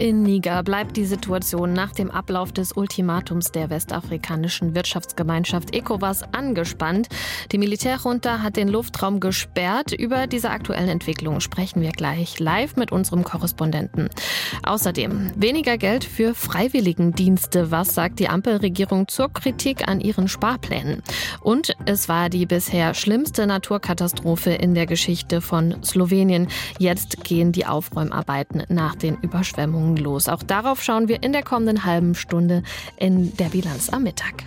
In Niger bleibt die Situation nach dem Ablauf des Ultimatums der westafrikanischen Wirtschaftsgemeinschaft ECOWAS angespannt. Die Militärjunta hat den Luftraum gesperrt. Über diese aktuellen Entwicklungen sprechen wir gleich live mit unserem Korrespondenten. Außerdem weniger Geld für Freiwilligendienste. Was sagt die Ampelregierung zur Kritik an ihren Sparplänen? Und es war die bisher schlimmste Naturkatastrophe in der Geschichte von Slowenien. Jetzt gehen die Aufräumarbeiten nach den Überschwemmungen los. Auch darauf schauen wir in der kommenden halben Stunde in der Bilanz am Mittag.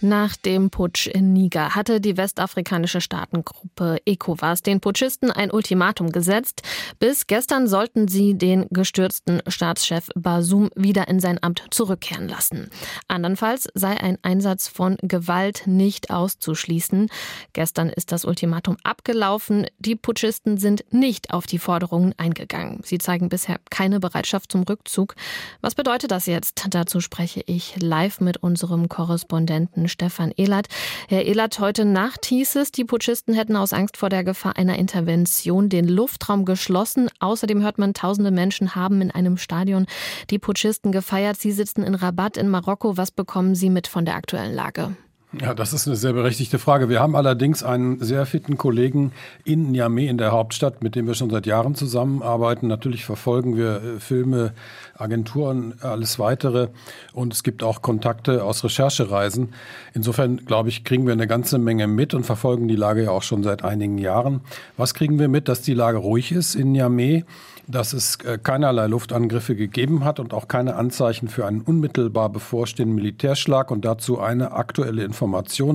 Nach dem Putsch in Niger hatte die westafrikanische Staatengruppe ECOWAS den Putschisten ein Ultimatum gesetzt. Bis gestern sollten sie den gestürzten Staatschef Basum wieder in sein Amt zurückkehren lassen. Andernfalls sei ein Einsatz von Gewalt nicht auszuschließen. Gestern ist das Ultimatum abgelaufen. Die Putschisten sind nicht auf die Forderungen eingegangen. Sie zeigen bisher keine Bereitschaft zum Rückzug. Was bedeutet das jetzt? Dazu spreche ich live mit unserem Korrespondenten Stefan Ehlert. Herr Ehlert, heute Nacht hieß es, die Putschisten hätten aus Angst vor der Gefahr einer Intervention den Luftraum geschlossen. Außerdem hört man, tausende Menschen haben in einem Stadion die Putschisten gefeiert. Sie sitzen in Rabat in Marokko. Was bekommen Sie mit von der aktuellen Lage? Ja, das ist eine sehr berechtigte Frage. Wir haben allerdings einen sehr fitten Kollegen in Niamey in der Hauptstadt, mit dem wir schon seit Jahren zusammenarbeiten. Natürlich verfolgen wir äh, Filme, Agenturen, alles weitere. Und es gibt auch Kontakte aus Recherchereisen. Insofern, glaube ich, kriegen wir eine ganze Menge mit und verfolgen die Lage ja auch schon seit einigen Jahren. Was kriegen wir mit? Dass die Lage ruhig ist in Niamey dass es äh, keinerlei Luftangriffe gegeben hat und auch keine Anzeichen für einen unmittelbar bevorstehenden Militärschlag. Und dazu eine aktuelle Information,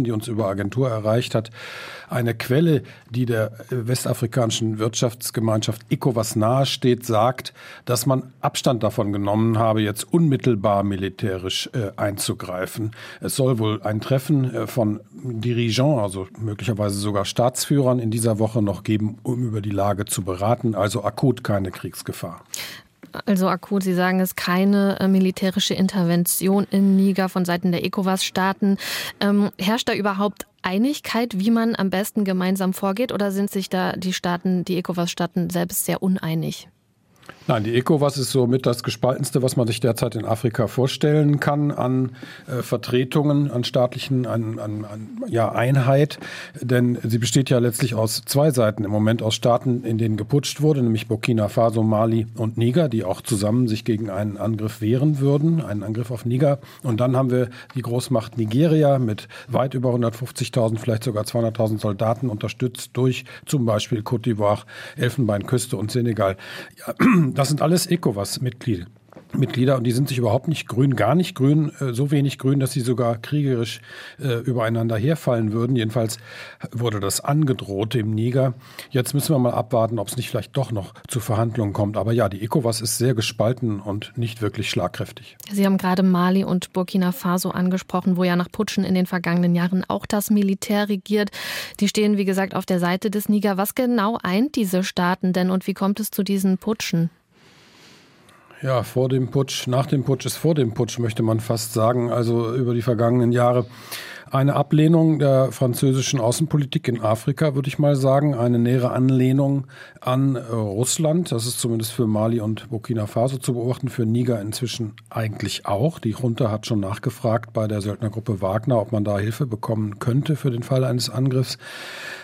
die uns über Agentur erreicht hat. Eine Quelle, die der äh, westafrikanischen Wirtschaftsgemeinschaft ECOWAS nahesteht, sagt, dass man Abstand davon genommen habe, jetzt unmittelbar militärisch äh, einzugreifen. Es soll wohl ein Treffen äh, von Dirigeants, also möglicherweise sogar Staatsführern in dieser Woche noch geben, um über die Lage zu beraten. Also akut keine. Kriegsgefahr. Also akut, Sie sagen es, keine äh, militärische Intervention in Niger von Seiten der ECOWAS-Staaten. Ähm, herrscht da überhaupt Einigkeit, wie man am besten gemeinsam vorgeht, oder sind sich da die Staaten, die ECOWAS-Staaten selbst sehr uneinig? Nein, die ECOWAS ist somit das gespaltenste, was man sich derzeit in Afrika vorstellen kann an äh, Vertretungen, an staatlichen, an, an, an ja, Einheit. Denn sie besteht ja letztlich aus zwei Seiten im Moment, aus Staaten, in denen geputscht wurde, nämlich Burkina Faso, Mali und Niger, die auch zusammen sich gegen einen Angriff wehren würden, einen Angriff auf Niger. Und dann haben wir die Großmacht Nigeria mit weit über 150.000, vielleicht sogar 200.000 Soldaten, unterstützt durch zum Beispiel Côte d'Ivoire, Elfenbeinküste und Senegal. Ja, das sind alles ECOWAS-Mitglieder. Mitglieder und die sind sich überhaupt nicht grün, gar nicht grün, äh, so wenig grün, dass sie sogar kriegerisch äh, übereinander herfallen würden. Jedenfalls wurde das angedroht im Niger. Jetzt müssen wir mal abwarten, ob es nicht vielleicht doch noch zu Verhandlungen kommt. Aber ja, die ECOWAS ist sehr gespalten und nicht wirklich schlagkräftig. Sie haben gerade Mali und Burkina Faso angesprochen, wo ja nach Putschen in den vergangenen Jahren auch das Militär regiert. Die stehen, wie gesagt, auf der Seite des Niger. Was genau eint diese Staaten denn und wie kommt es zu diesen Putschen? Ja, vor dem Putsch, nach dem Putsch ist vor dem Putsch, möchte man fast sagen. Also über die vergangenen Jahre eine Ablehnung der französischen Außenpolitik in Afrika, würde ich mal sagen. Eine nähere Anlehnung an äh, Russland. Das ist zumindest für Mali und Burkina Faso zu beobachten, für Niger inzwischen eigentlich auch. Die Junta hat schon nachgefragt bei der Söldnergruppe Wagner, ob man da Hilfe bekommen könnte für den Fall eines Angriffs.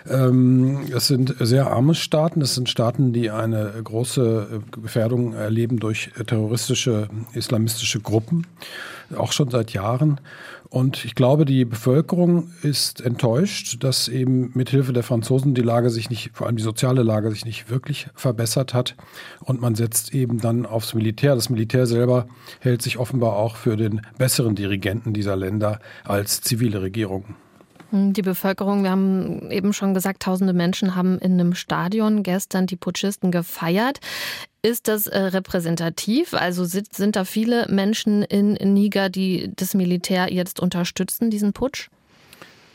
Ähm, es sind sehr arme Staaten. Es sind Staaten, die eine große äh, Gefährdung erleben durch terroristische islamistische Gruppen, auch schon seit Jahren. Und ich glaube, die Bevölkerung ist enttäuscht, dass eben mithilfe der Franzosen die Lage sich nicht, vor allem die soziale Lage sich nicht wirklich verbessert hat. Und man setzt eben dann aufs Militär. Das Militär selber hält sich offenbar auch für den besseren Dirigenten dieser Länder als zivile Regierungen. Hm, die Bevölkerung, wir haben eben schon gesagt, tausende Menschen haben in einem Stadion gestern die Putschisten gefeiert. Ist das äh, repräsentativ? Also sind, sind da viele Menschen in Niger, die das Militär jetzt unterstützen, diesen Putsch?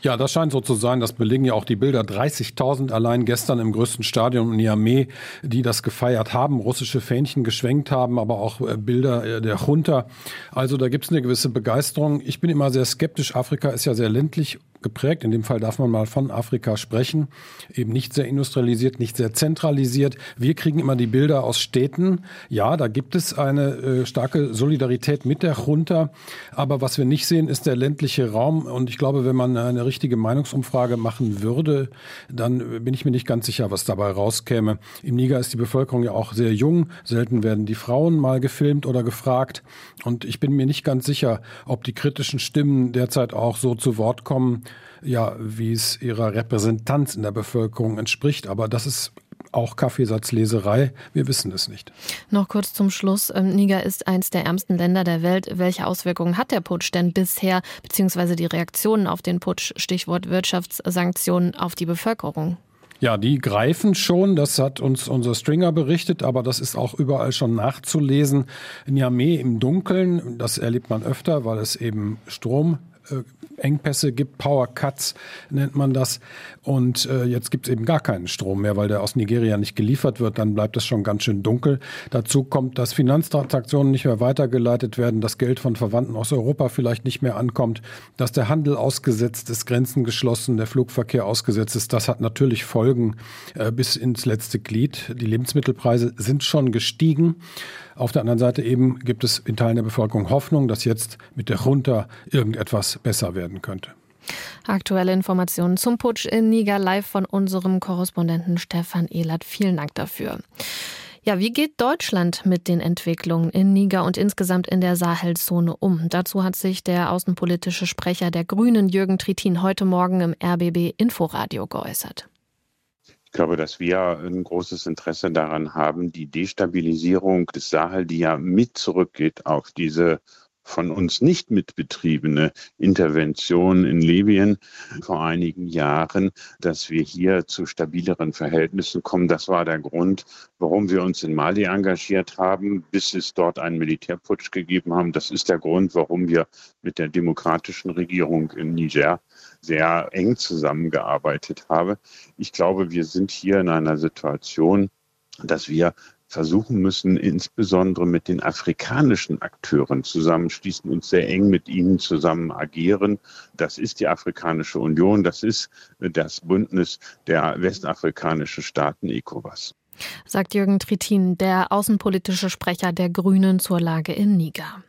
Ja, das scheint so zu sein. Das belegen ja auch die Bilder. 30.000 allein gestern im größten Stadion in Niamey, die das gefeiert haben, russische Fähnchen geschwenkt haben, aber auch äh, Bilder äh, der Junta. Also da gibt es eine gewisse Begeisterung. Ich bin immer sehr skeptisch. Afrika ist ja sehr ländlich geprägt. In dem Fall darf man mal von Afrika sprechen. Eben nicht sehr industrialisiert, nicht sehr zentralisiert. Wir kriegen immer die Bilder aus Städten. Ja, da gibt es eine äh, starke Solidarität mit der Junta. Aber was wir nicht sehen, ist der ländliche Raum. Und ich glaube, wenn man eine richtige Meinungsumfrage machen würde, dann bin ich mir nicht ganz sicher, was dabei rauskäme. Im Niger ist die Bevölkerung ja auch sehr jung. Selten werden die Frauen mal gefilmt oder gefragt. Und ich bin mir nicht ganz sicher, ob die kritischen Stimmen derzeit auch so zu Wort kommen, ja, wie es ihrer Repräsentanz in der Bevölkerung entspricht. Aber das ist auch Kaffeesatzleserei. Wir wissen es nicht. Noch kurz zum Schluss. Ähm, Niger ist eines der ärmsten Länder der Welt. Welche Auswirkungen hat der Putsch denn bisher, beziehungsweise die Reaktionen auf den Putsch, Stichwort Wirtschaftssanktionen, auf die Bevölkerung? Ja, die greifen schon, das hat uns unser Stringer berichtet, aber das ist auch überall schon nachzulesen. Niamey im Dunkeln, das erlebt man öfter, weil es eben Strom Engpässe gibt, Power Cuts nennt man das. Und äh, jetzt gibt es eben gar keinen Strom mehr, weil der aus Nigeria nicht geliefert wird. Dann bleibt es schon ganz schön dunkel. Dazu kommt, dass Finanztransaktionen nicht mehr weitergeleitet werden, dass Geld von Verwandten aus Europa vielleicht nicht mehr ankommt, dass der Handel ausgesetzt ist, Grenzen geschlossen, der Flugverkehr ausgesetzt ist. Das hat natürlich Folgen äh, bis ins letzte Glied. Die Lebensmittelpreise sind schon gestiegen. Auf der anderen Seite eben gibt es in Teilen der Bevölkerung Hoffnung, dass jetzt mit der Junta irgendetwas besser werden könnte. Aktuelle Informationen zum Putsch in Niger live von unserem Korrespondenten Stefan Ehlert. Vielen Dank dafür. Ja, wie geht Deutschland mit den Entwicklungen in Niger und insgesamt in der Sahelzone um? Dazu hat sich der außenpolitische Sprecher der Grünen Jürgen Trittin heute Morgen im RBB Inforadio geäußert. Ich glaube, dass wir ein großes Interesse daran haben, die Destabilisierung des Sahel, die ja mit zurückgeht auf diese von uns nicht mitbetriebene Intervention in Libyen vor einigen Jahren, dass wir hier zu stabileren Verhältnissen kommen. Das war der Grund, warum wir uns in Mali engagiert haben, bis es dort einen Militärputsch gegeben haben. Das ist der Grund, warum wir mit der demokratischen Regierung in Niger sehr eng zusammengearbeitet haben. Ich glaube, wir sind hier in einer Situation, dass wir versuchen müssen, insbesondere mit den afrikanischen Akteuren zusammenschließen und sehr eng mit ihnen zusammen agieren. Das ist die Afrikanische Union, das ist das Bündnis der westafrikanischen Staaten ECOWAS. Sagt Jürgen Trittin, der außenpolitische Sprecher der Grünen zur Lage in Niger.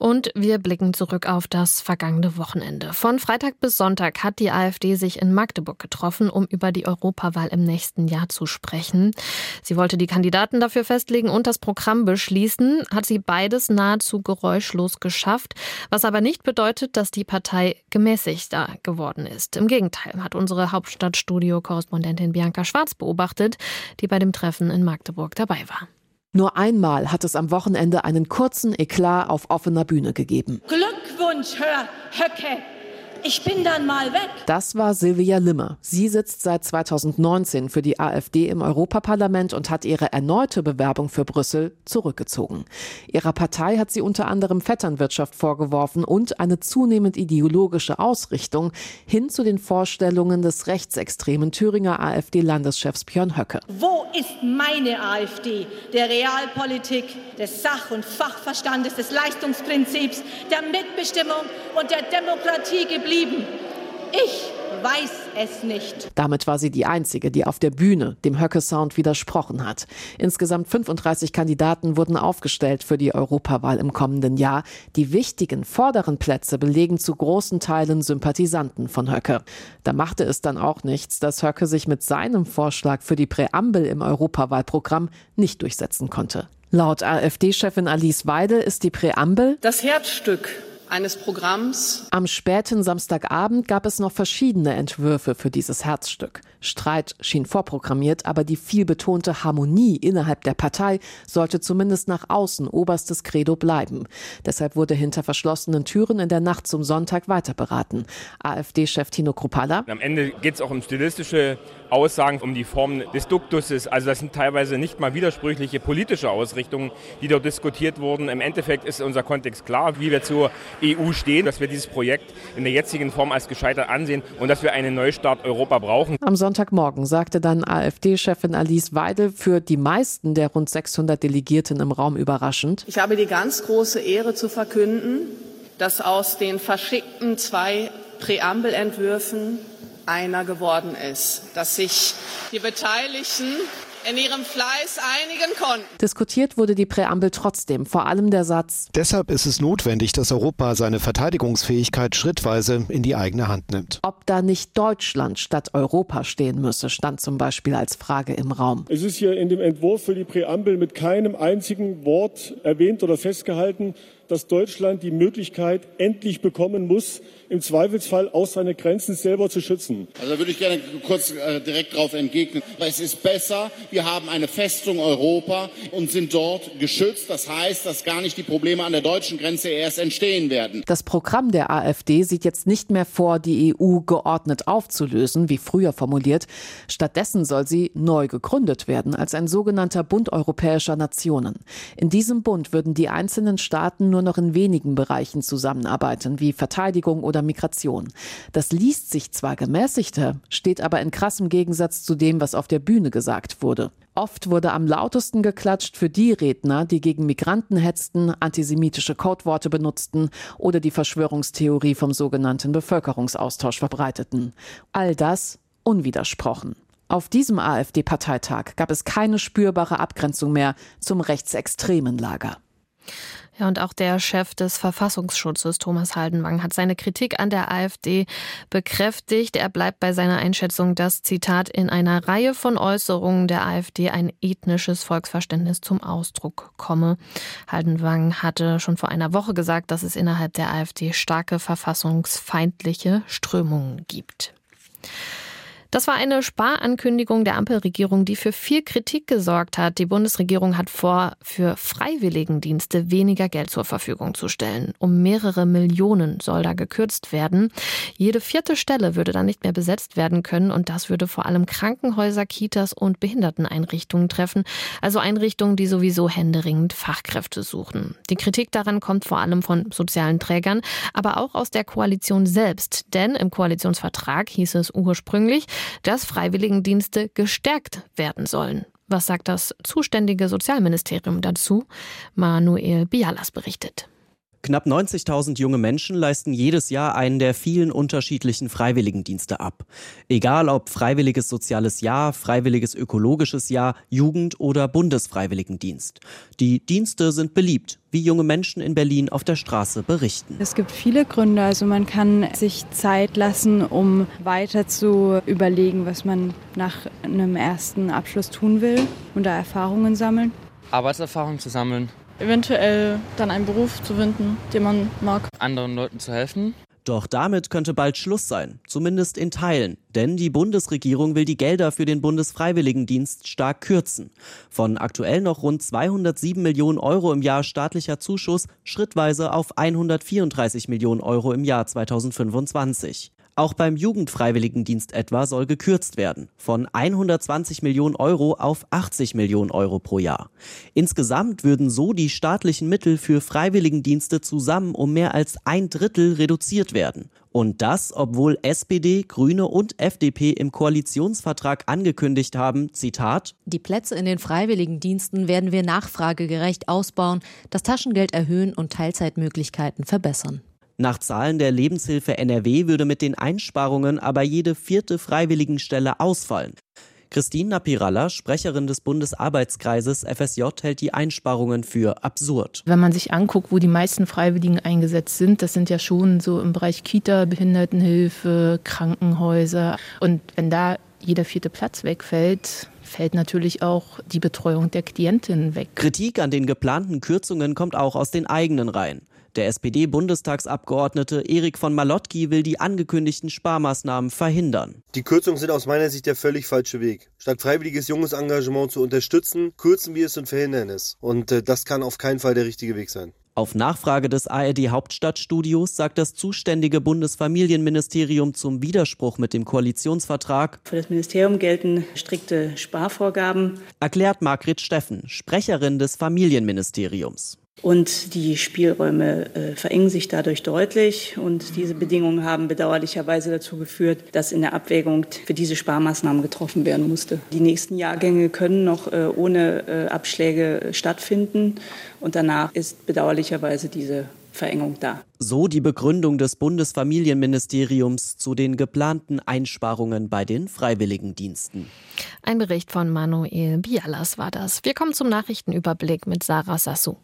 Und wir blicken zurück auf das vergangene Wochenende. Von Freitag bis Sonntag hat die AfD sich in Magdeburg getroffen, um über die Europawahl im nächsten Jahr zu sprechen. Sie wollte die Kandidaten dafür festlegen und das Programm beschließen, hat sie beides nahezu geräuschlos geschafft, was aber nicht bedeutet, dass die Partei gemäßigter geworden ist. Im Gegenteil hat unsere Hauptstadtstudio-Korrespondentin Bianca Schwarz beobachtet, die bei dem Treffen in Magdeburg dabei war. Nur einmal hat es am Wochenende einen kurzen Eklat auf offener Bühne gegeben. Glückwunsch, Herr Höcke! Ich bin dann mal weg. Das war Silvia Limmer. Sie sitzt seit 2019 für die AfD im Europaparlament und hat ihre erneute Bewerbung für Brüssel zurückgezogen. Ihrer Partei hat sie unter anderem Vetternwirtschaft vorgeworfen und eine zunehmend ideologische Ausrichtung hin zu den Vorstellungen des rechtsextremen Thüringer AfD-Landeschefs Björn Höcke. Wo ist meine AfD der Realpolitik, des Sach- und Fachverstandes, des Leistungsprinzips, der Mitbestimmung und der Demokratie geblieben? Geblieben? Ich weiß es nicht. Damit war sie die einzige, die auf der Bühne dem Höcke-Sound widersprochen hat. Insgesamt 35 Kandidaten wurden aufgestellt für die Europawahl im kommenden Jahr. Die wichtigen vorderen Plätze belegen zu großen Teilen Sympathisanten von Höcke. Da machte es dann auch nichts, dass Höcke sich mit seinem Vorschlag für die Präambel im Europawahlprogramm nicht durchsetzen konnte. Laut AfD-Chefin Alice Weidel ist die Präambel das Herzstück eines Programms. Am späten Samstagabend gab es noch verschiedene Entwürfe für dieses Herzstück. Streit schien vorprogrammiert, aber die viel betonte Harmonie innerhalb der Partei sollte zumindest nach außen oberstes Credo bleiben. Deshalb wurde hinter verschlossenen Türen in der Nacht zum Sonntag weiter beraten. AfD-Chef Tino Kruppalla. Am Ende geht es auch um stilistische Aussagen, um die Form des Duktuses. Also das sind teilweise nicht mal widersprüchliche politische Ausrichtungen, die dort diskutiert wurden. Im Endeffekt ist unser Kontext klar, wie wir zur EU stehen, dass wir dieses Projekt in der jetzigen Form als gescheitert ansehen und dass wir einen Neustart Europa brauchen. Am Sonntagmorgen sagte dann AfD-Chefin Alice Weidel für die meisten der rund 600 Delegierten im Raum überraschend. Ich habe die ganz große Ehre zu verkünden, dass aus den verschickten zwei Präambelentwürfen einer geworden ist, dass sich die Beteiligten in ihrem Fleiß einigen konnten. Diskutiert wurde die Präambel trotzdem, vor allem der Satz. Deshalb ist es notwendig, dass Europa seine Verteidigungsfähigkeit schrittweise in die eigene Hand nimmt. Ob da nicht Deutschland statt Europa stehen müsse, stand zum Beispiel als Frage im Raum. Es ist hier in dem Entwurf für die Präambel mit keinem einzigen Wort erwähnt oder festgehalten, dass Deutschland die Möglichkeit endlich bekommen muss, im Zweifelsfall auch seine Grenzen selber zu schützen. Also würde ich gerne kurz äh, direkt darauf entgegnen. Es ist besser, wir haben eine Festung Europa und sind dort geschützt. Das heißt, dass gar nicht die Probleme an der deutschen Grenze erst entstehen werden. Das Programm der AfD sieht jetzt nicht mehr vor, die EU geordnet aufzulösen, wie früher formuliert. Stattdessen soll sie neu gegründet werden als ein sogenannter Bund europäischer Nationen. In diesem Bund würden die einzelnen Staaten nur nur noch in wenigen Bereichen zusammenarbeiten, wie Verteidigung oder Migration. Das liest sich zwar gemäßigter, steht aber in krassem Gegensatz zu dem, was auf der Bühne gesagt wurde. Oft wurde am lautesten geklatscht für die Redner, die gegen Migranten hetzten, antisemitische Codeworte benutzten oder die Verschwörungstheorie vom sogenannten Bevölkerungsaustausch verbreiteten. All das unwidersprochen. Auf diesem AfD-Parteitag gab es keine spürbare Abgrenzung mehr zum rechtsextremen Lager. Ja, und auch der Chef des Verfassungsschutzes, Thomas Haldenwang, hat seine Kritik an der AfD bekräftigt. Er bleibt bei seiner Einschätzung, dass, Zitat, in einer Reihe von Äußerungen der AfD ein ethnisches Volksverständnis zum Ausdruck komme. Haldenwang hatte schon vor einer Woche gesagt, dass es innerhalb der AfD starke verfassungsfeindliche Strömungen gibt. Das war eine Sparankündigung der Ampelregierung, die für viel Kritik gesorgt hat. Die Bundesregierung hat vor, für Freiwilligendienste weniger Geld zur Verfügung zu stellen. Um mehrere Millionen soll da gekürzt werden. Jede vierte Stelle würde dann nicht mehr besetzt werden können und das würde vor allem Krankenhäuser, Kitas und Behinderteneinrichtungen treffen, also Einrichtungen, die sowieso händeringend Fachkräfte suchen. Die Kritik daran kommt vor allem von sozialen Trägern, aber auch aus der Koalition selbst, denn im Koalitionsvertrag hieß es ursprünglich, dass Freiwilligendienste gestärkt werden sollen. Was sagt das zuständige Sozialministerium dazu? Manuel Bialas berichtet. Knapp 90.000 junge Menschen leisten jedes Jahr einen der vielen unterschiedlichen Freiwilligendienste ab. Egal ob freiwilliges soziales Jahr, freiwilliges ökologisches Jahr, Jugend- oder Bundesfreiwilligendienst. Die Dienste sind beliebt, wie junge Menschen in Berlin auf der Straße berichten. Es gibt viele Gründe. Also man kann sich Zeit lassen, um weiter zu überlegen, was man nach einem ersten Abschluss tun will und da Erfahrungen sammeln. Arbeitserfahrung zu sammeln eventuell dann einen Beruf zu finden, den man mag. Anderen Leuten zu helfen. Doch damit könnte bald Schluss sein, zumindest in Teilen, denn die Bundesregierung will die Gelder für den Bundesfreiwilligendienst stark kürzen. Von aktuell noch rund 207 Millionen Euro im Jahr staatlicher Zuschuss schrittweise auf 134 Millionen Euro im Jahr 2025. Auch beim Jugendfreiwilligendienst etwa soll gekürzt werden. Von 120 Millionen Euro auf 80 Millionen Euro pro Jahr. Insgesamt würden so die staatlichen Mittel für Freiwilligendienste zusammen um mehr als ein Drittel reduziert werden. Und das, obwohl SPD, Grüne und FDP im Koalitionsvertrag angekündigt haben, Zitat, Die Plätze in den Freiwilligendiensten werden wir nachfragegerecht ausbauen, das Taschengeld erhöhen und Teilzeitmöglichkeiten verbessern. Nach Zahlen der Lebenshilfe NRW würde mit den Einsparungen aber jede vierte Freiwilligenstelle ausfallen. Christine Napiralla, Sprecherin des Bundesarbeitskreises FSJ, hält die Einsparungen für absurd. Wenn man sich anguckt, wo die meisten Freiwilligen eingesetzt sind, das sind ja schon so im Bereich Kita, Behindertenhilfe, Krankenhäuser. Und wenn da jeder vierte Platz wegfällt, fällt natürlich auch die Betreuung der Klientinnen weg. Kritik an den geplanten Kürzungen kommt auch aus den eigenen Reihen. Der SPD-Bundestagsabgeordnete Erik von Malotki will die angekündigten Sparmaßnahmen verhindern. Die Kürzungen sind aus meiner Sicht der völlig falsche Weg. Statt freiwilliges junges Engagement zu unterstützen, kürzen wir es und verhindern es. Und äh, das kann auf keinen Fall der richtige Weg sein. Auf Nachfrage des ARD Hauptstadtstudios sagt das zuständige Bundesfamilienministerium zum Widerspruch mit dem Koalitionsvertrag. Für das Ministerium gelten strikte Sparvorgaben. Erklärt Margret Steffen, Sprecherin des Familienministeriums. Und die Spielräume äh, verengen sich dadurch deutlich. Und diese Bedingungen haben bedauerlicherweise dazu geführt, dass in der Abwägung für diese Sparmaßnahmen getroffen werden musste. Die nächsten Jahrgänge können noch äh, ohne äh, Abschläge stattfinden. Und danach ist bedauerlicherweise diese Verengung da. So die Begründung des Bundesfamilienministeriums zu den geplanten Einsparungen bei den Freiwilligendiensten. Ein Bericht von Manuel Bialas war das. Wir kommen zum Nachrichtenüberblick mit Sarah Sassou.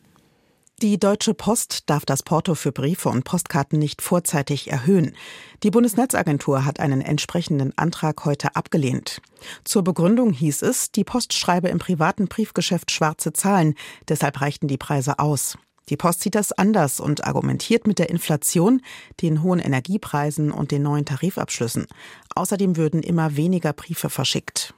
Die Deutsche Post darf das Porto für Briefe und Postkarten nicht vorzeitig erhöhen. Die Bundesnetzagentur hat einen entsprechenden Antrag heute abgelehnt. Zur Begründung hieß es, die Post schreibe im privaten Briefgeschäft schwarze Zahlen, deshalb reichten die Preise aus. Die Post sieht das anders und argumentiert mit der Inflation, den hohen Energiepreisen und den neuen Tarifabschlüssen. Außerdem würden immer weniger Briefe verschickt.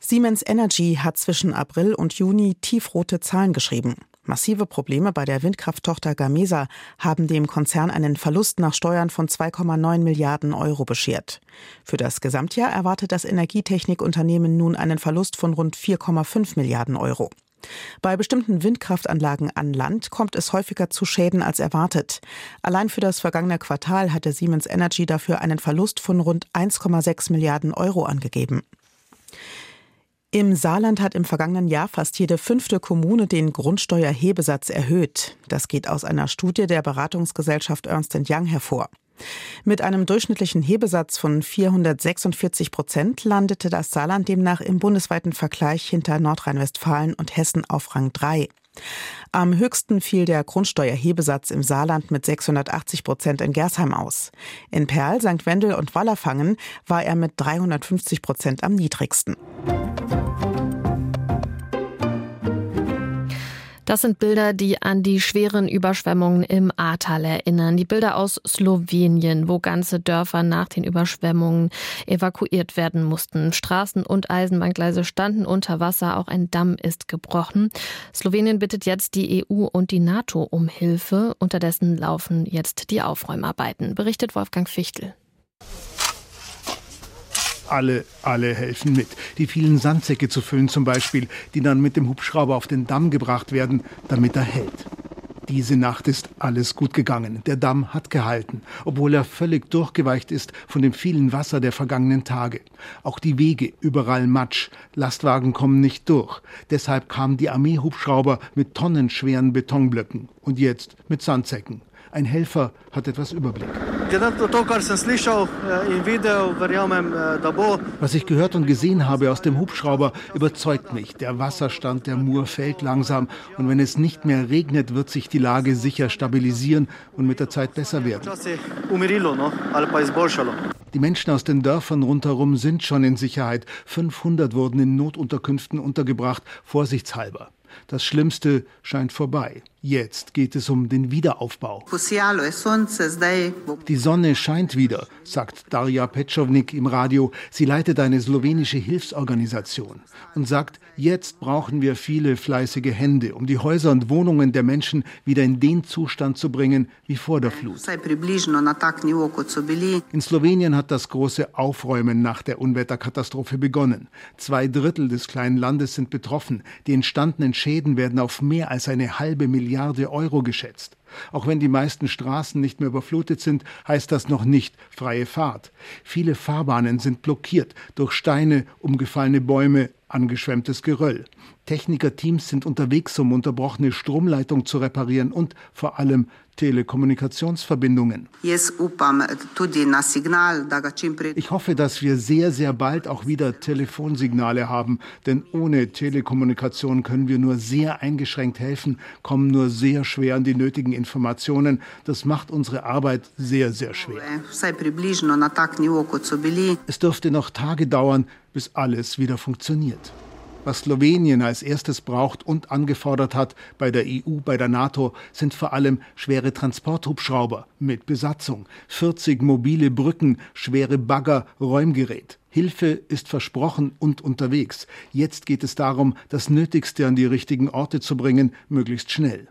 Siemens Energy hat zwischen April und Juni tiefrote Zahlen geschrieben. Massive Probleme bei der Windkrafttochter Gamesa haben dem Konzern einen Verlust nach Steuern von 2,9 Milliarden Euro beschert. Für das Gesamtjahr erwartet das Energietechnikunternehmen nun einen Verlust von rund 4,5 Milliarden Euro. Bei bestimmten Windkraftanlagen an Land kommt es häufiger zu Schäden als erwartet. Allein für das vergangene Quartal hatte Siemens Energy dafür einen Verlust von rund 1,6 Milliarden Euro angegeben. Im Saarland hat im vergangenen Jahr fast jede fünfte Kommune den Grundsteuerhebesatz erhöht. Das geht aus einer Studie der Beratungsgesellschaft Ernst Young hervor. Mit einem durchschnittlichen Hebesatz von 446 Prozent landete das Saarland demnach im bundesweiten Vergleich hinter Nordrhein-Westfalen und Hessen auf Rang 3. Am höchsten fiel der Grundsteuerhebesatz im Saarland mit 680 Prozent in Gersheim aus. In Perl, St. Wendel und Wallerfangen war er mit 350 Prozent am niedrigsten. Das sind Bilder, die an die schweren Überschwemmungen im Ahrtal erinnern. Die Bilder aus Slowenien, wo ganze Dörfer nach den Überschwemmungen evakuiert werden mussten. Straßen und Eisenbahngleise standen unter Wasser, auch ein Damm ist gebrochen. Slowenien bittet jetzt die EU und die NATO um Hilfe. Unterdessen laufen jetzt die Aufräumarbeiten, berichtet Wolfgang Fichtel alle, alle helfen mit. Die vielen Sandsäcke zu füllen zum Beispiel, die dann mit dem Hubschrauber auf den Damm gebracht werden, damit er hält. Diese Nacht ist alles gut gegangen. Der Damm hat gehalten, obwohl er völlig durchgeweicht ist von dem vielen Wasser der vergangenen Tage. Auch die Wege, überall Matsch. Lastwagen kommen nicht durch. Deshalb kamen die Armeehubschrauber mit tonnenschweren Betonblöcken und jetzt mit Sandsäcken. Ein Helfer hat etwas Überblick. Was ich gehört und gesehen habe aus dem Hubschrauber, überzeugt mich. Der Wasserstand der Mur fällt langsam und wenn es nicht mehr regnet, wird sich die Lage sicher stabilisieren und mit der Zeit besser werden. Die Menschen aus den Dörfern rundherum sind schon in Sicherheit. 500 wurden in Notunterkünften untergebracht, vorsichtshalber. Das Schlimmste scheint vorbei. Jetzt geht es um den Wiederaufbau. Die Sonne scheint wieder, sagt Darja Petschownik im Radio. Sie leitet eine slowenische Hilfsorganisation und sagt, jetzt brauchen wir viele fleißige Hände, um die Häuser und Wohnungen der Menschen wieder in den Zustand zu bringen wie vor der Flut. In Slowenien hat das große Aufräumen nach der Unwetterkatastrophe begonnen. Zwei Drittel des kleinen Landes sind betroffen. Die entstandenen Schäden werden auf mehr als eine halbe Milliarde Milliarde Euro geschätzt. Auch wenn die meisten Straßen nicht mehr überflutet sind, heißt das noch nicht freie Fahrt. Viele Fahrbahnen sind blockiert durch Steine, umgefallene Bäume, angeschwemmtes Geröll. Technikerteams sind unterwegs, um unterbrochene Stromleitungen zu reparieren und vor allem Telekommunikationsverbindungen. Ich hoffe, dass wir sehr, sehr bald auch wieder Telefonsignale haben, denn ohne Telekommunikation können wir nur sehr eingeschränkt helfen, kommen nur sehr schwer an die nötigen Informationen. Das macht unsere Arbeit sehr, sehr schwer. Es dürfte noch Tage dauern, bis alles wieder funktioniert. Was Slowenien als erstes braucht und angefordert hat bei der EU, bei der NATO, sind vor allem schwere Transporthubschrauber mit Besatzung, 40 mobile Brücken, schwere Bagger, Räumgerät. Hilfe ist versprochen und unterwegs. Jetzt geht es darum, das Nötigste an die richtigen Orte zu bringen, möglichst schnell.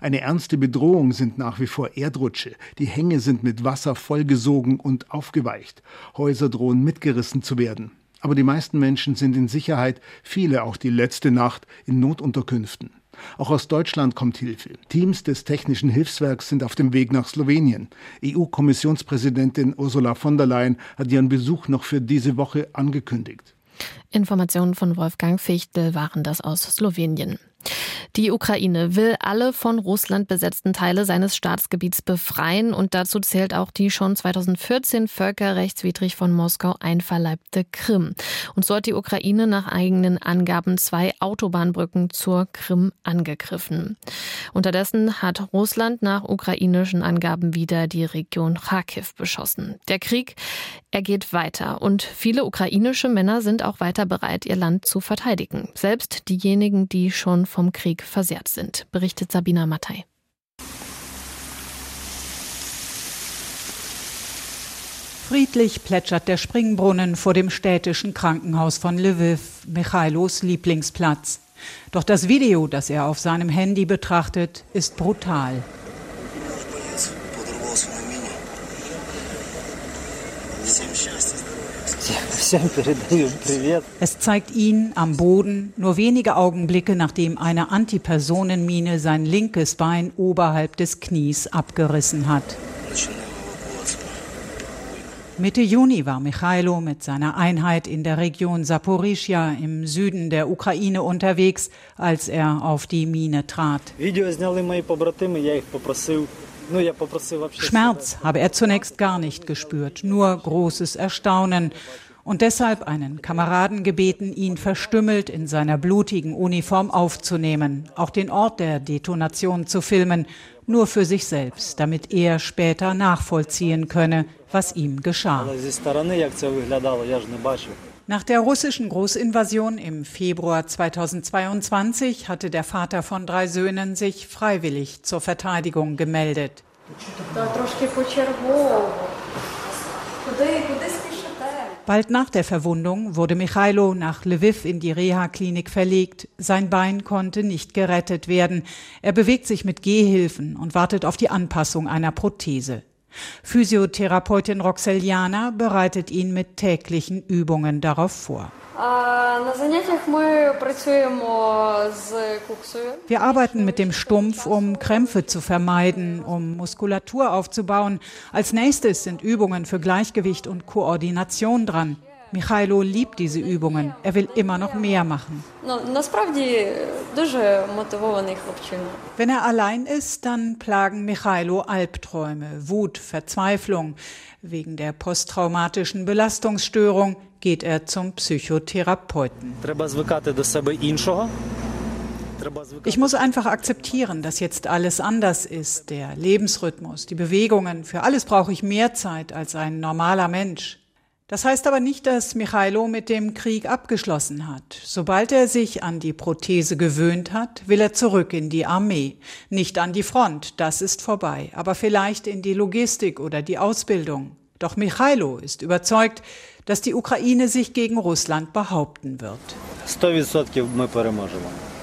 Eine ernste Bedrohung sind nach wie vor Erdrutsche. Die Hänge sind mit Wasser vollgesogen und aufgeweicht. Häuser drohen mitgerissen zu werden. Aber die meisten Menschen sind in Sicherheit, viele auch die letzte Nacht in Notunterkünften. Auch aus Deutschland kommt Hilfe. Teams des Technischen Hilfswerks sind auf dem Weg nach Slowenien. EU-Kommissionspräsidentin Ursula von der Leyen hat ihren Besuch noch für diese Woche angekündigt. Informationen von Wolfgang Fichtel waren das aus Slowenien. Die Ukraine will alle von Russland besetzten Teile seines Staatsgebiets befreien und dazu zählt auch die schon 2014 völkerrechtswidrig von Moskau einverleibte Krim. Und so hat die Ukraine nach eigenen Angaben zwei Autobahnbrücken zur Krim angegriffen. Unterdessen hat Russland nach ukrainischen Angaben wieder die Region Kharkiv beschossen. Der Krieg, er geht weiter und viele ukrainische Männer sind auch weiter bereit, ihr Land zu verteidigen. Selbst diejenigen, die schon vom Krieg versehrt sind, berichtet Sabina Mattei. Friedlich plätschert der Springbrunnen vor dem städtischen Krankenhaus von Lviv, Michailos Lieblingsplatz. Doch das Video, das er auf seinem Handy betrachtet, ist brutal. Es zeigt ihn am Boden, nur wenige Augenblicke nachdem eine Antipersonenmine sein linkes Bein oberhalb des Knies abgerissen hat. Mitte Juni war Michailo mit seiner Einheit in der Region Saporischia im Süden der Ukraine unterwegs, als er auf die Mine trat. Schmerz habe er zunächst gar nicht gespürt, nur großes Erstaunen. Und deshalb einen Kameraden gebeten, ihn verstümmelt in seiner blutigen Uniform aufzunehmen, auch den Ort der Detonation zu filmen, nur für sich selbst, damit er später nachvollziehen könne, was ihm geschah. Nach der russischen Großinvasion im Februar 2022 hatte der Vater von drei Söhnen sich freiwillig zur Verteidigung gemeldet. Bald nach der Verwundung wurde Michailo nach Lviv in die Reha-Klinik verlegt. Sein Bein konnte nicht gerettet werden. Er bewegt sich mit Gehhilfen und wartet auf die Anpassung einer Prothese. Physiotherapeutin Roxeliana bereitet ihn mit täglichen Übungen darauf vor. Wir arbeiten mit dem Stumpf, um Krämpfe zu vermeiden, um Muskulatur aufzubauen. Als nächstes sind Übungen für Gleichgewicht und Koordination dran. Michailo liebt diese Übungen. Er will immer noch mehr machen. Wenn er allein ist, dann plagen Michailo Albträume, Wut, Verzweiflung. Wegen der posttraumatischen Belastungsstörung geht er zum Psychotherapeuten. Ich muss einfach akzeptieren, dass jetzt alles anders ist. Der Lebensrhythmus, die Bewegungen, für alles brauche ich mehr Zeit als ein normaler Mensch. Das heißt aber nicht, dass Michailo mit dem Krieg abgeschlossen hat. Sobald er sich an die Prothese gewöhnt hat, will er zurück in die Armee. Nicht an die Front, das ist vorbei, aber vielleicht in die Logistik oder die Ausbildung. Doch Michailo ist überzeugt, dass die Ukraine sich gegen Russland behaupten wird. 100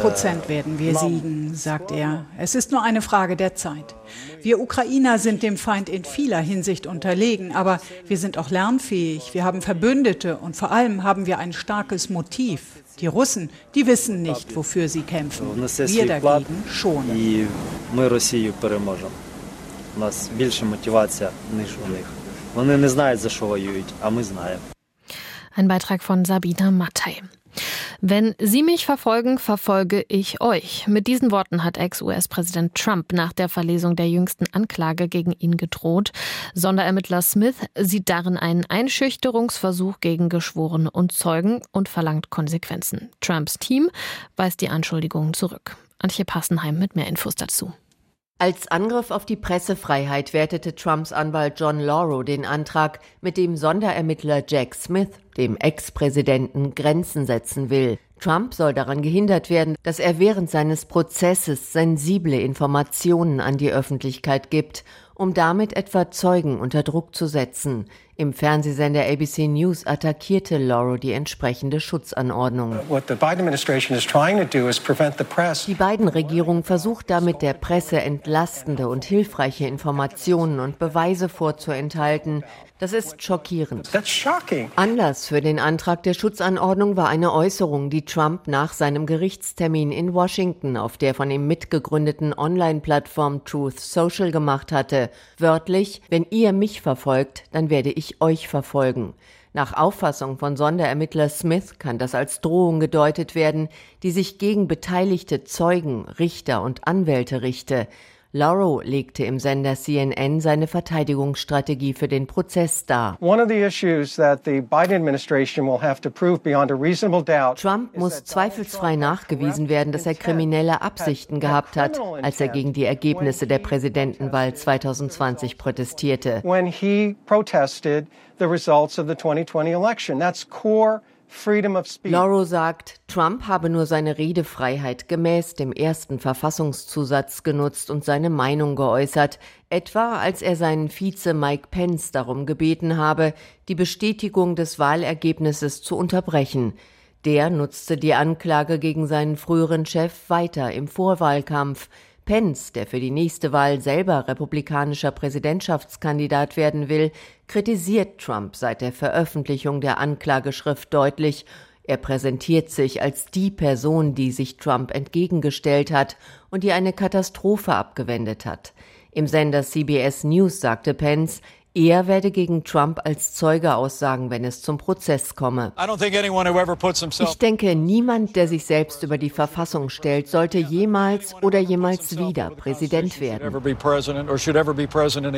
Prozent werden wir siegen, sagt er. Es ist nur eine Frage der Zeit. Wir Ukrainer sind dem Feind in vieler Hinsicht unterlegen, aber wir sind auch lernfähig, wir haben Verbündete und vor allem haben wir ein starkes Motiv. Die Russen, die wissen nicht, wofür sie kämpfen. Wir dagegen schon. Ein Beitrag von Sabina Mattei. Wenn Sie mich verfolgen, verfolge ich euch. Mit diesen Worten hat Ex-US-Präsident Trump nach der Verlesung der jüngsten Anklage gegen ihn gedroht. Sonderermittler Smith sieht darin einen Einschüchterungsversuch gegen Geschworene und Zeugen und verlangt Konsequenzen. Trumps Team weist die Anschuldigungen zurück. Antje Passenheim mit mehr Infos dazu. Als Angriff auf die Pressefreiheit wertete Trumps Anwalt John Lauro den Antrag, mit dem Sonderermittler Jack Smith dem Ex-Präsidenten Grenzen setzen will. Trump soll daran gehindert werden, dass er während seines Prozesses sensible Informationen an die Öffentlichkeit gibt, um damit etwa Zeugen unter Druck zu setzen. Im Fernsehsender ABC News attackierte Lauro die entsprechende Schutzanordnung. Die Biden-Regierung versucht damit der Presse entlastende und hilfreiche Informationen und Beweise vorzuenthalten, das ist schockierend. Anlass für den Antrag der Schutzanordnung war eine Äußerung, die Trump nach seinem Gerichtstermin in Washington auf der von ihm mitgegründeten Online-Plattform Truth Social gemacht hatte. Wörtlich, wenn ihr mich verfolgt, dann werde ich euch verfolgen. Nach Auffassung von Sonderermittler Smith kann das als Drohung gedeutet werden, die sich gegen beteiligte Zeugen, Richter und Anwälte richte. Lauro legte im Sender CNN seine Verteidigungsstrategie für den Prozess dar. Trump muss zweifelsfrei nachgewiesen werden, dass er kriminelle Absichten gehabt hat, als er gegen die Ergebnisse der Präsidentenwahl 2020 protestierte. When he protested the results of the 2020 election. That's core Lauro sagt, Trump habe nur seine Redefreiheit gemäß dem ersten Verfassungszusatz genutzt und seine Meinung geäußert, etwa als er seinen Vize Mike Pence darum gebeten habe, die Bestätigung des Wahlergebnisses zu unterbrechen. Der nutzte die Anklage gegen seinen früheren Chef weiter im Vorwahlkampf. Pence, der für die nächste Wahl selber republikanischer Präsidentschaftskandidat werden will, kritisiert Trump seit der Veröffentlichung der Anklageschrift deutlich. Er präsentiert sich als die Person, die sich Trump entgegengestellt hat und die eine Katastrophe abgewendet hat. Im Sender CBS News sagte Pence, er werde gegen Trump als Zeuge aussagen, wenn es zum Prozess komme. Ich denke, niemand, der sich selbst über die Verfassung stellt, sollte jemals oder jemals wieder Präsident werden.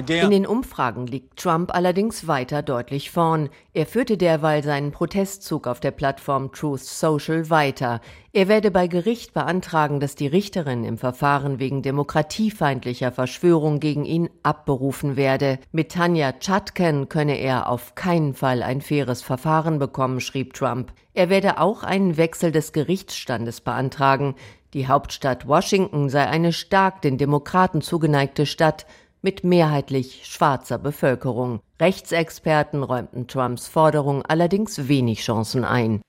In den Umfragen liegt Trump allerdings weiter deutlich vorn. Er führte derweil seinen Protestzug auf der Plattform Truth Social weiter. Er werde bei Gericht beantragen, dass die Richterin im Verfahren wegen demokratiefeindlicher Verschwörung gegen ihn abberufen werde. Mit Tanja Chutkan könne er auf keinen Fall ein faires Verfahren bekommen, schrieb Trump. Er werde auch einen Wechsel des Gerichtsstandes beantragen. Die Hauptstadt Washington sei eine stark den Demokraten zugeneigte Stadt mit mehrheitlich schwarzer Bevölkerung. Rechtsexperten räumten Trumps Forderung allerdings wenig Chancen ein.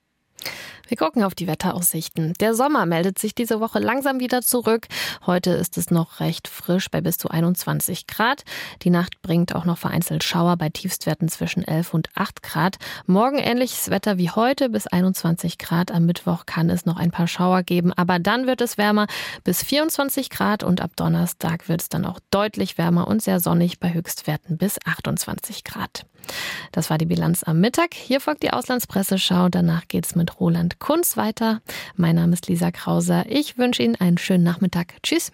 Wir gucken auf die Wetteraussichten. Der Sommer meldet sich diese Woche langsam wieder zurück. Heute ist es noch recht frisch bei bis zu 21 Grad. Die Nacht bringt auch noch vereinzelt Schauer bei Tiefstwerten zwischen 11 und 8 Grad. Morgen ähnliches Wetter wie heute bis 21 Grad. Am Mittwoch kann es noch ein paar Schauer geben, aber dann wird es wärmer bis 24 Grad und ab Donnerstag wird es dann auch deutlich wärmer und sehr sonnig bei Höchstwerten bis 28 Grad. Das war die Bilanz am Mittag. Hier folgt die Auslandspresseschau. Danach geht es mit Roland Kunz weiter. Mein Name ist Lisa Krauser. Ich wünsche Ihnen einen schönen Nachmittag. Tschüss.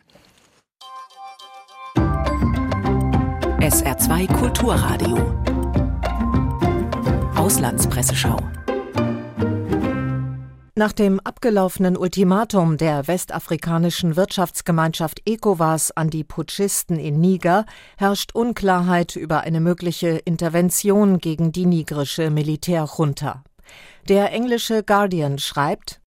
SR2 Kulturradio. Auslandspresseschau. Nach dem abgelaufenen Ultimatum der westafrikanischen Wirtschaftsgemeinschaft ECOWAS an die Putschisten in Niger herrscht Unklarheit über eine mögliche Intervention gegen die nigrische Militärjunta. Der englische Guardian schreibt,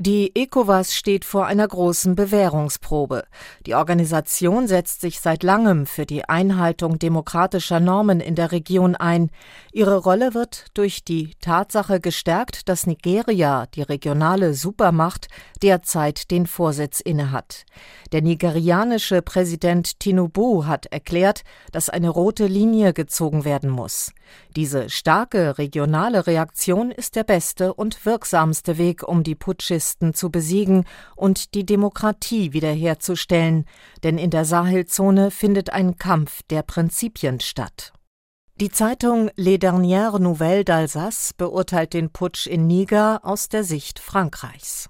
die ECOWAS steht vor einer großen Bewährungsprobe. Die Organisation setzt sich seit langem für die Einhaltung demokratischer Normen in der Region ein. Ihre Rolle wird durch die Tatsache gestärkt, dass Nigeria, die regionale Supermacht, derzeit den Vorsitz innehat. Der nigerianische Präsident Tinubu hat erklärt, dass eine rote Linie gezogen werden muss. Diese starke regionale Reaktion ist der beste und wirksamste Weg, um die Putschisten zu besiegen und die Demokratie wiederherzustellen, denn in der Sahelzone findet ein Kampf der Prinzipien statt. Die Zeitung Les Dernières Nouvelles d'Alsace beurteilt den Putsch in Niger aus der Sicht Frankreichs.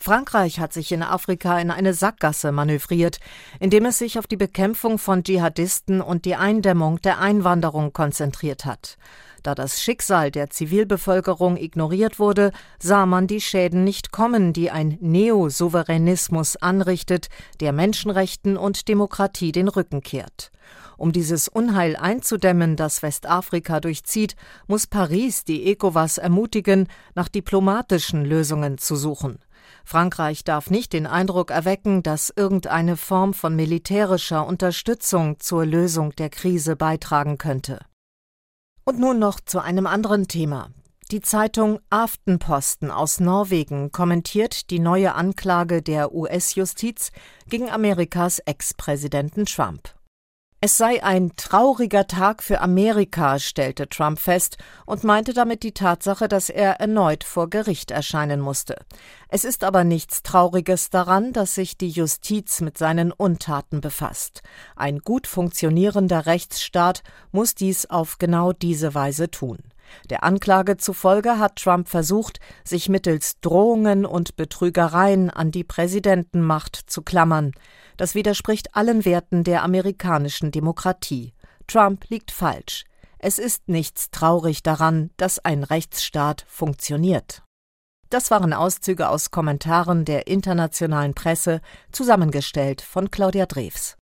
Frankreich hat sich in Afrika in eine Sackgasse manövriert, indem es sich auf die Bekämpfung von Dschihadisten und die Eindämmung der Einwanderung konzentriert hat. Da das Schicksal der Zivilbevölkerung ignoriert wurde, sah man die Schäden nicht kommen, die ein Neosouveränismus anrichtet, der Menschenrechten und Demokratie den Rücken kehrt. Um dieses Unheil einzudämmen, das Westafrika durchzieht, muss Paris die ECOWAS ermutigen, nach diplomatischen Lösungen zu suchen. Frankreich darf nicht den Eindruck erwecken, dass irgendeine Form von militärischer Unterstützung zur Lösung der Krise beitragen könnte. Und nun noch zu einem anderen Thema. Die Zeitung Aftenposten aus Norwegen kommentiert die neue Anklage der US-Justiz gegen Amerikas Ex-Präsidenten Trump. Es sei ein trauriger Tag für Amerika, stellte Trump fest und meinte damit die Tatsache, dass er erneut vor Gericht erscheinen musste. Es ist aber nichts Trauriges daran, dass sich die Justiz mit seinen Untaten befasst. Ein gut funktionierender Rechtsstaat muss dies auf genau diese Weise tun. Der Anklage zufolge hat Trump versucht, sich mittels Drohungen und Betrügereien an die Präsidentenmacht zu klammern. Das widerspricht allen Werten der amerikanischen Demokratie. Trump liegt falsch. Es ist nichts traurig daran, dass ein Rechtsstaat funktioniert. Das waren Auszüge aus Kommentaren der internationalen Presse, zusammengestellt von Claudia Drews.